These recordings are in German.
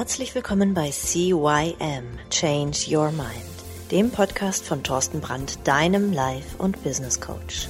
Herzlich willkommen bei CYM Change Your Mind, dem Podcast von Thorsten Brandt, deinem Life- und Business Coach.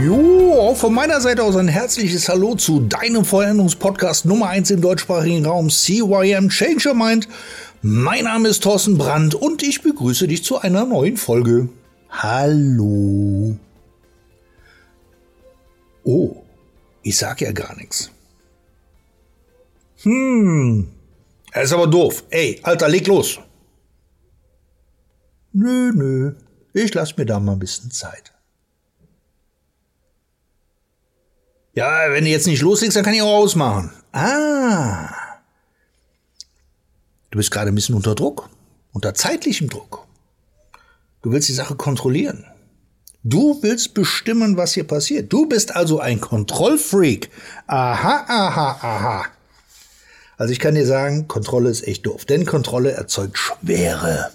Jo, auch von meiner Seite aus ein herzliches Hallo zu deinem Veränderungspodcast Nummer 1 im deutschsprachigen Raum CYM Change Your Mind. Mein Name ist Thorsten Brandt und ich begrüße dich zu einer neuen Folge. Hallo. Oh, ich sag ja gar nichts. Hm, er ist aber doof. Ey, Alter, leg los. Nö, nö, ich lass mir da mal ein bisschen Zeit. Ja, wenn du jetzt nicht loslegst, dann kann ich auch ausmachen. Ah. Du bist gerade ein bisschen unter Druck. Unter zeitlichem Druck. Du willst die Sache kontrollieren. Du willst bestimmen, was hier passiert. Du bist also ein Kontrollfreak. Aha, aha, aha. Also ich kann dir sagen, Kontrolle ist echt doof. Denn Kontrolle erzeugt Schwere.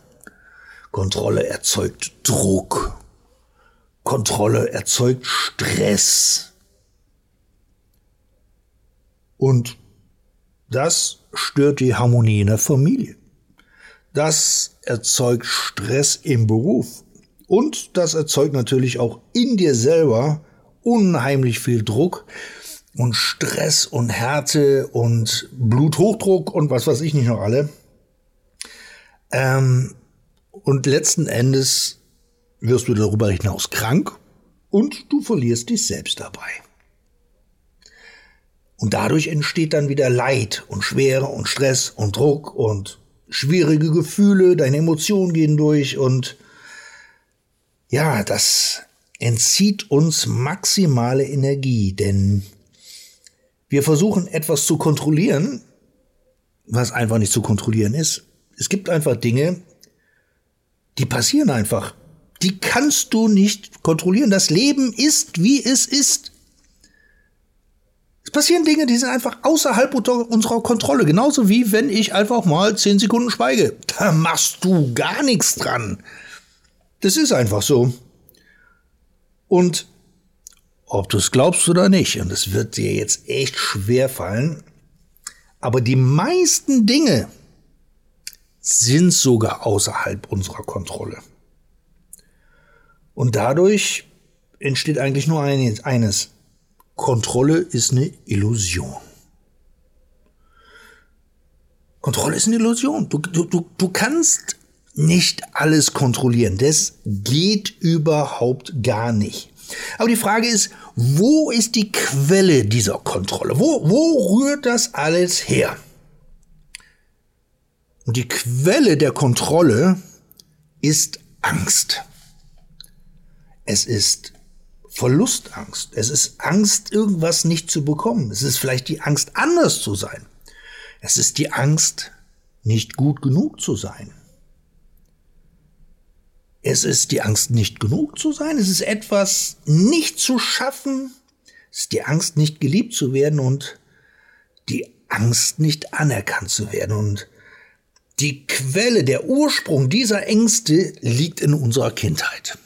Kontrolle erzeugt Druck. Kontrolle erzeugt Stress. Und das stört die Harmonie in der Familie. Das erzeugt Stress im Beruf. Und das erzeugt natürlich auch in dir selber unheimlich viel Druck und Stress und Härte und Bluthochdruck und was weiß ich nicht noch alle. Ähm, und letzten Endes wirst du darüber hinaus krank und du verlierst dich selbst dabei. Und dadurch entsteht dann wieder Leid und Schwere und Stress und Druck und schwierige Gefühle, deine Emotionen gehen durch und ja, das entzieht uns maximale Energie, denn wir versuchen etwas zu kontrollieren, was einfach nicht zu kontrollieren ist. Es gibt einfach Dinge, die passieren einfach. Die kannst du nicht kontrollieren. Das Leben ist, wie es ist passieren Dinge, die sind einfach außerhalb unserer Kontrolle. Genauso wie wenn ich einfach mal zehn Sekunden schweige. Da machst du gar nichts dran. Das ist einfach so. Und ob du es glaubst oder nicht, und es wird dir jetzt echt schwer fallen, aber die meisten Dinge sind sogar außerhalb unserer Kontrolle. Und dadurch entsteht eigentlich nur eines. Kontrolle ist eine Illusion. Kontrolle ist eine Illusion. Du, du, du, du kannst nicht alles kontrollieren. Das geht überhaupt gar nicht. Aber die Frage ist, wo ist die Quelle dieser Kontrolle? Wo, wo rührt das alles her? Und die Quelle der Kontrolle ist Angst. Es ist Verlustangst. Es ist Angst, irgendwas nicht zu bekommen. Es ist vielleicht die Angst, anders zu sein. Es ist die Angst, nicht gut genug zu sein. Es ist die Angst, nicht genug zu sein. Es ist etwas nicht zu schaffen. Es ist die Angst, nicht geliebt zu werden und die Angst, nicht anerkannt zu werden. Und die Quelle, der Ursprung dieser Ängste liegt in unserer Kindheit.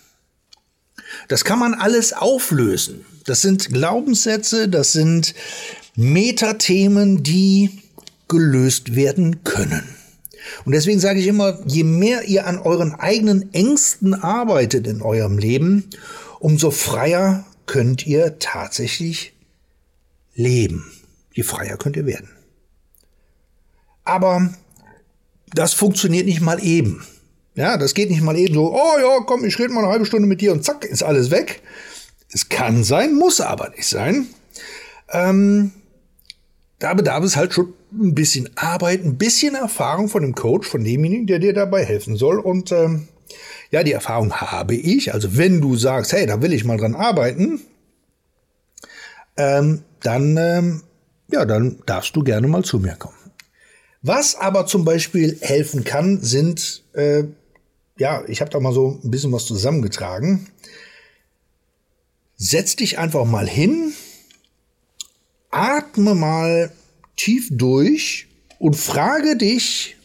Das kann man alles auflösen. Das sind Glaubenssätze, das sind Metathemen, die gelöst werden können. Und deswegen sage ich immer, je mehr ihr an euren eigenen Ängsten arbeitet in eurem Leben, umso freier könnt ihr tatsächlich leben. Je freier könnt ihr werden. Aber das funktioniert nicht mal eben. Ja, das geht nicht mal eben so, oh ja, komm, ich rede mal eine halbe Stunde mit dir und zack, ist alles weg. Es kann sein, muss aber nicht sein. Ähm, da bedarf es halt schon ein bisschen Arbeit, ein bisschen Erfahrung von dem Coach, von demjenigen, der dir dabei helfen soll. Und ähm, ja, die Erfahrung habe ich. Also wenn du sagst, hey, da will ich mal dran arbeiten, ähm, dann, ähm, ja, dann darfst du gerne mal zu mir kommen. Was aber zum Beispiel helfen kann, sind äh, ja, ich habe da mal so ein bisschen was zusammengetragen. Setz dich einfach mal hin, atme mal tief durch und frage dich,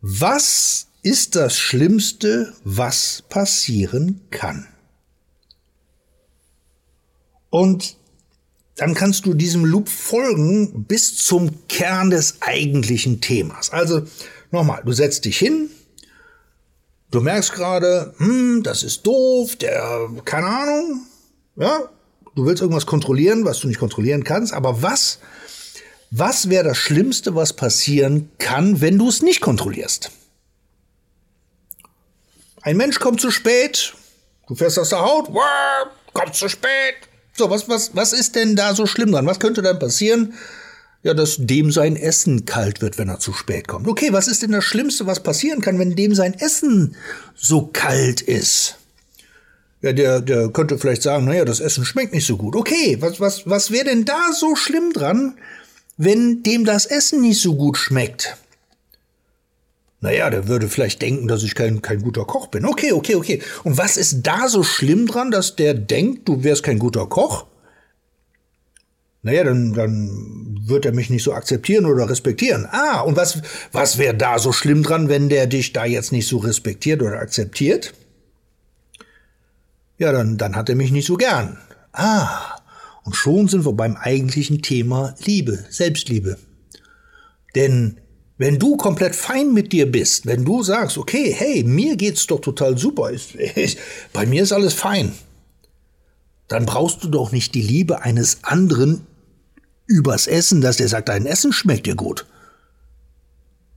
was ist das Schlimmste, was passieren kann? Und dann kannst du diesem Loop folgen bis zum Kern des eigentlichen Themas. Also nochmal, du setzt dich hin, du merkst gerade, hm, das ist doof, der, keine Ahnung, ja, du willst irgendwas kontrollieren, was du nicht kontrollieren kannst, aber was, was wäre das Schlimmste, was passieren kann, wenn du es nicht kontrollierst? Ein Mensch kommt zu spät, du fährst aus der Haut, kommt zu spät. So, was, was, was ist denn da so schlimm dran? Was könnte dann passieren? Ja, dass dem sein Essen kalt wird, wenn er zu spät kommt. Okay, was ist denn das Schlimmste, was passieren kann, wenn dem sein Essen so kalt ist? Ja, der, der könnte vielleicht sagen, naja, das Essen schmeckt nicht so gut. Okay, was, was, was wäre denn da so schlimm dran, wenn dem das Essen nicht so gut schmeckt? Naja, der würde vielleicht denken, dass ich kein, kein guter Koch bin. Okay, okay, okay. Und was ist da so schlimm dran, dass der denkt, du wärst kein guter Koch? Naja, dann, dann wird er mich nicht so akzeptieren oder respektieren. Ah, und was, was wäre da so schlimm dran, wenn der dich da jetzt nicht so respektiert oder akzeptiert? Ja, dann, dann hat er mich nicht so gern. Ah, und schon sind wir beim eigentlichen Thema Liebe, Selbstliebe. Denn wenn du komplett fein mit dir bist, wenn du sagst, okay, hey, mir geht's doch total super, bei mir ist alles fein, dann brauchst du doch nicht die Liebe eines anderen übers Essen, dass der sagt, dein Essen schmeckt dir gut.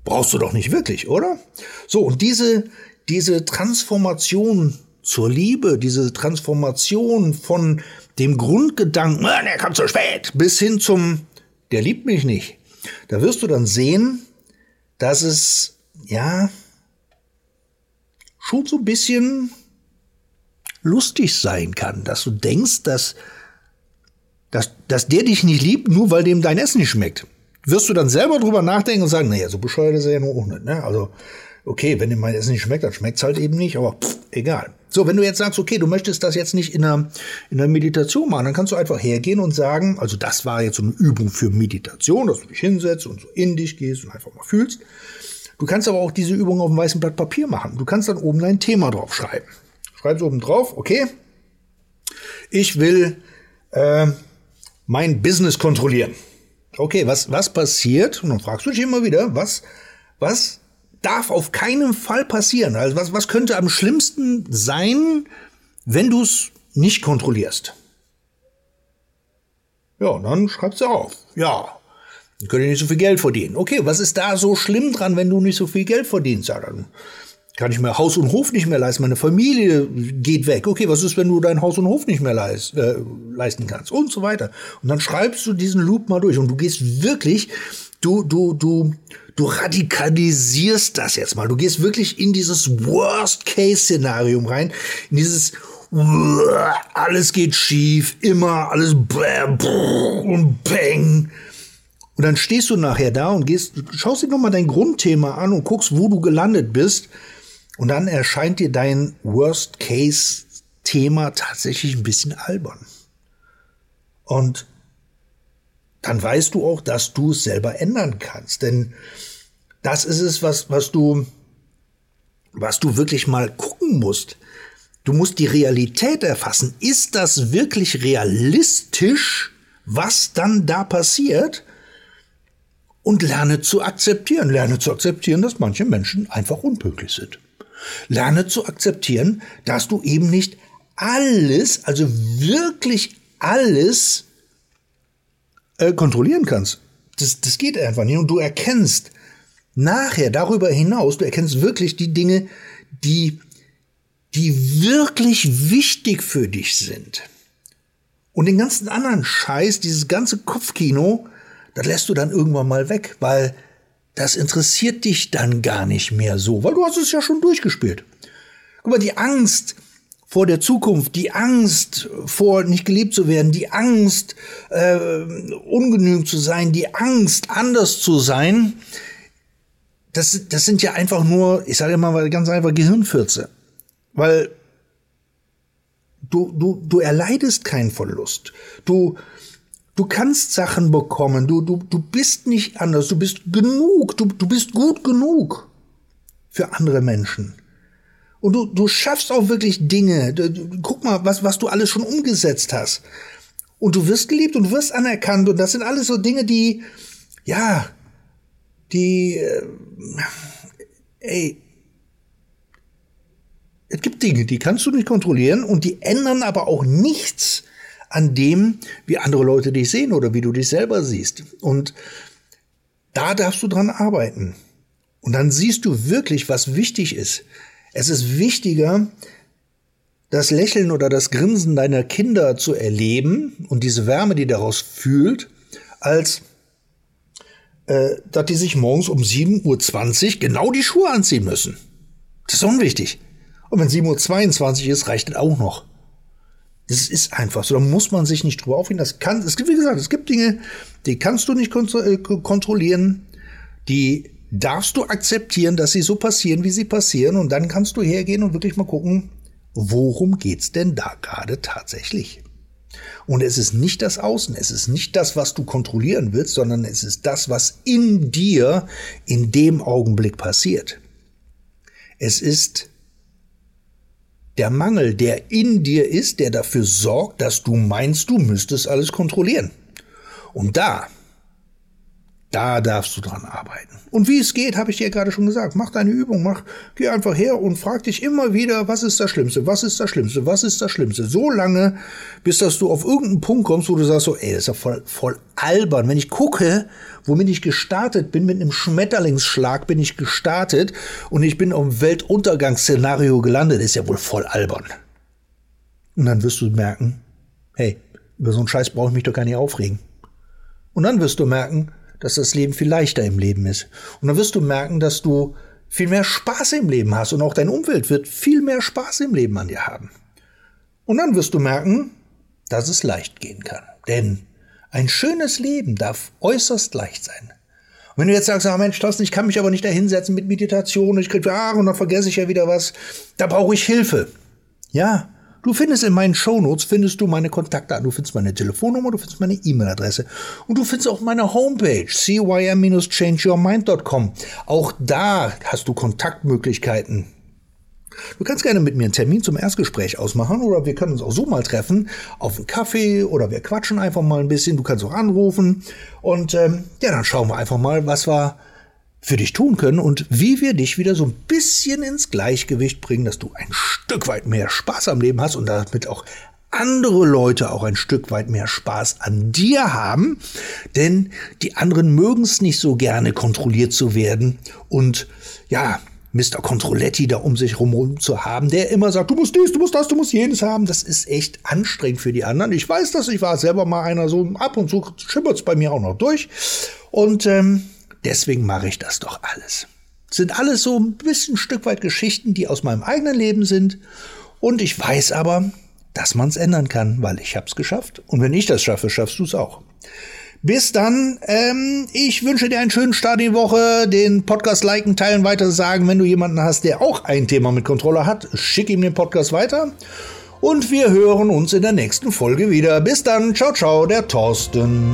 Brauchst du doch nicht wirklich, oder? So, und diese, diese Transformation zur Liebe, diese Transformation von dem Grundgedanken, ah, der kommt zu spät, bis hin zum, der liebt mich nicht. Da wirst du dann sehen, dass es, ja, schon so ein bisschen lustig sein kann, dass du denkst, dass, dass, dass der dich nicht liebt, nur weil dem dein Essen nicht schmeckt. Wirst du dann selber drüber nachdenken und sagen, naja, so bescheuert ist er ja nur auch nicht. Ne? Also, okay, wenn dir mein Essen nicht schmeckt, dann schmeckt's halt eben nicht, aber pff, egal. So, wenn du jetzt sagst, okay, du möchtest das jetzt nicht in einer, in einer Meditation machen, dann kannst du einfach hergehen und sagen, also das war jetzt so eine Übung für Meditation, dass du dich hinsetzt und so in dich gehst und einfach mal fühlst. Du kannst aber auch diese Übung auf einem weißen Blatt Papier machen. Du kannst dann oben dein Thema drauf schreiben. Schreibst oben drauf, okay, ich will äh, mein Business kontrollieren. Okay, was, was passiert? Und dann fragst du dich immer wieder, was, was darf auf keinen Fall passieren? Also was, was könnte am schlimmsten sein, wenn du es nicht kontrollierst? Ja, dann schreibst du auf. Ja, dann könnt ihr nicht so viel Geld verdienen. Okay, was ist da so schlimm dran, wenn du nicht so viel Geld verdienst? Ja, dann kann ich mir Haus und Hof nicht mehr leisten, meine Familie geht weg. Okay, was ist, wenn du dein Haus und Hof nicht mehr leist, äh, leisten kannst und so weiter. Und dann schreibst du diesen Loop mal durch und du gehst wirklich, du, du, du, du radikalisierst das jetzt mal. Du gehst wirklich in dieses Worst-Case-Szenario rein, in dieses alles geht schief, immer alles und bang. Und dann stehst du nachher da und gehst, schaust dir nochmal dein Grundthema an und guckst, wo du gelandet bist. Und dann erscheint dir dein Worst-Case-Thema tatsächlich ein bisschen albern. Und dann weißt du auch, dass du es selber ändern kannst. Denn das ist es, was, was du, was du wirklich mal gucken musst. Du musst die Realität erfassen. Ist das wirklich realistisch, was dann da passiert? Und lerne zu akzeptieren. Lerne zu akzeptieren, dass manche Menschen einfach unpünktlich sind. Lerne zu akzeptieren, dass du eben nicht alles, also wirklich alles äh, kontrollieren kannst. Das, das geht einfach nicht. Und du erkennst nachher darüber hinaus, du erkennst wirklich die Dinge, die, die wirklich wichtig für dich sind. Und den ganzen anderen Scheiß, dieses ganze Kopfkino, das lässt du dann irgendwann mal weg, weil das interessiert dich dann gar nicht mehr so, weil du hast es ja schon durchgespielt. Guck mal, die Angst vor der Zukunft, die Angst vor nicht geliebt zu werden, die Angst äh, ungenügend zu sein, die Angst anders zu sein, das, das sind ja einfach nur, ich sage mal ganz einfach Gehirnfürze, weil du du du erleidest keinen Verlust, du Du kannst Sachen bekommen. Du, du, du bist nicht anders. Du bist genug. Du, du bist gut genug für andere Menschen. Und du, du schaffst auch wirklich Dinge. Guck mal, was, was du alles schon umgesetzt hast. Und du wirst geliebt und du wirst anerkannt. Und das sind alles so Dinge, die, ja, die, äh, ey, es gibt Dinge, die kannst du nicht kontrollieren und die ändern aber auch nichts an dem, wie andere Leute dich sehen oder wie du dich selber siehst. Und da darfst du dran arbeiten. Und dann siehst du wirklich, was wichtig ist. Es ist wichtiger, das Lächeln oder das Grinsen deiner Kinder zu erleben und diese Wärme, die daraus fühlt, als äh, dass die sich morgens um 7.20 Uhr genau die Schuhe anziehen müssen. Das ist unwichtig. Und wenn 7.22 Uhr ist, reicht das auch noch. Das ist einfach so. Da muss man sich nicht drüber aufregen. Das kann, es gibt, wie gesagt, es gibt Dinge, die kannst du nicht äh, kontrollieren. Die darfst du akzeptieren, dass sie so passieren, wie sie passieren. Und dann kannst du hergehen und wirklich mal gucken, worum geht's denn da gerade tatsächlich? Und es ist nicht das Außen, es ist nicht das, was du kontrollieren willst, sondern es ist das, was in dir in dem Augenblick passiert. Es ist der Mangel, der in dir ist, der dafür sorgt, dass du meinst, du müsstest alles kontrollieren. Und da, da darfst du dran arbeiten. Und wie es geht, habe ich dir gerade schon gesagt. Mach deine Übung, mach, geh einfach her und frag dich immer wieder, was ist das Schlimmste, was ist das Schlimmste, was ist das Schlimmste. So lange, bis dass du auf irgendeinen Punkt kommst, wo du sagst so, ey, das ist ja voll, voll albern. Wenn ich gucke, womit ich gestartet bin, mit einem Schmetterlingsschlag bin ich gestartet und ich bin auf Weltuntergangsszenario gelandet, ist ja wohl voll albern. Und dann wirst du merken, hey, über so einen Scheiß brauche ich mich doch gar nicht aufregen. Und dann wirst du merken, dass das Leben viel leichter im Leben ist. Und dann wirst du merken, dass du viel mehr Spaß im Leben hast und auch dein Umfeld wird viel mehr Spaß im Leben an dir haben. Und dann wirst du merken, dass es leicht gehen kann. Denn ein schönes Leben darf äußerst leicht sein. Und wenn du jetzt sagst, ah Mensch, Thorsten, ich kann mich aber nicht da hinsetzen mit Meditation, ich krieg, ah, und dann vergesse ich ja wieder was, da brauche ich Hilfe. Ja, Du findest in meinen Shownotes findest du meine Kontaktdaten, du findest meine Telefonnummer, du findest meine E-Mail-Adresse und du findest auch meine Homepage cym-changeyourmind.com. Auch da hast du Kontaktmöglichkeiten. Du kannst gerne mit mir einen Termin zum Erstgespräch ausmachen oder wir können uns auch so mal treffen auf einen Kaffee oder wir quatschen einfach mal ein bisschen. Du kannst auch anrufen und ähm, ja, dann schauen wir einfach mal, was wir für dich tun können und wie wir dich wieder so ein bisschen ins Gleichgewicht bringen, dass du ein Stück weit mehr Spaß am Leben hast und damit auch andere Leute auch ein Stück weit mehr Spaß an dir haben, denn die anderen mögen es nicht so gerne kontrolliert zu werden und ja, Mr. Controletti da um sich herum zu haben, der immer sagt, du musst dies, du musst das, du musst jenes haben, das ist echt anstrengend für die anderen. Ich weiß das, ich war selber mal einer so, ab und zu schimmert es bei mir auch noch durch und ähm, Deswegen mache ich das doch alles. Sind alles so ein bisschen ein Stück weit Geschichten, die aus meinem eigenen Leben sind. Und ich weiß aber, dass man es ändern kann, weil ich hab's geschafft. Und wenn ich das schaffe, schaffst du es auch. Bis dann. Ähm, ich wünsche dir einen schönen Start in die Woche. Den Podcast liken, teilen, weiter sagen. Wenn du jemanden hast, der auch ein Thema mit Controller hat, schick ihm den Podcast weiter. Und wir hören uns in der nächsten Folge wieder. Bis dann. Ciao, ciao, der Thorsten.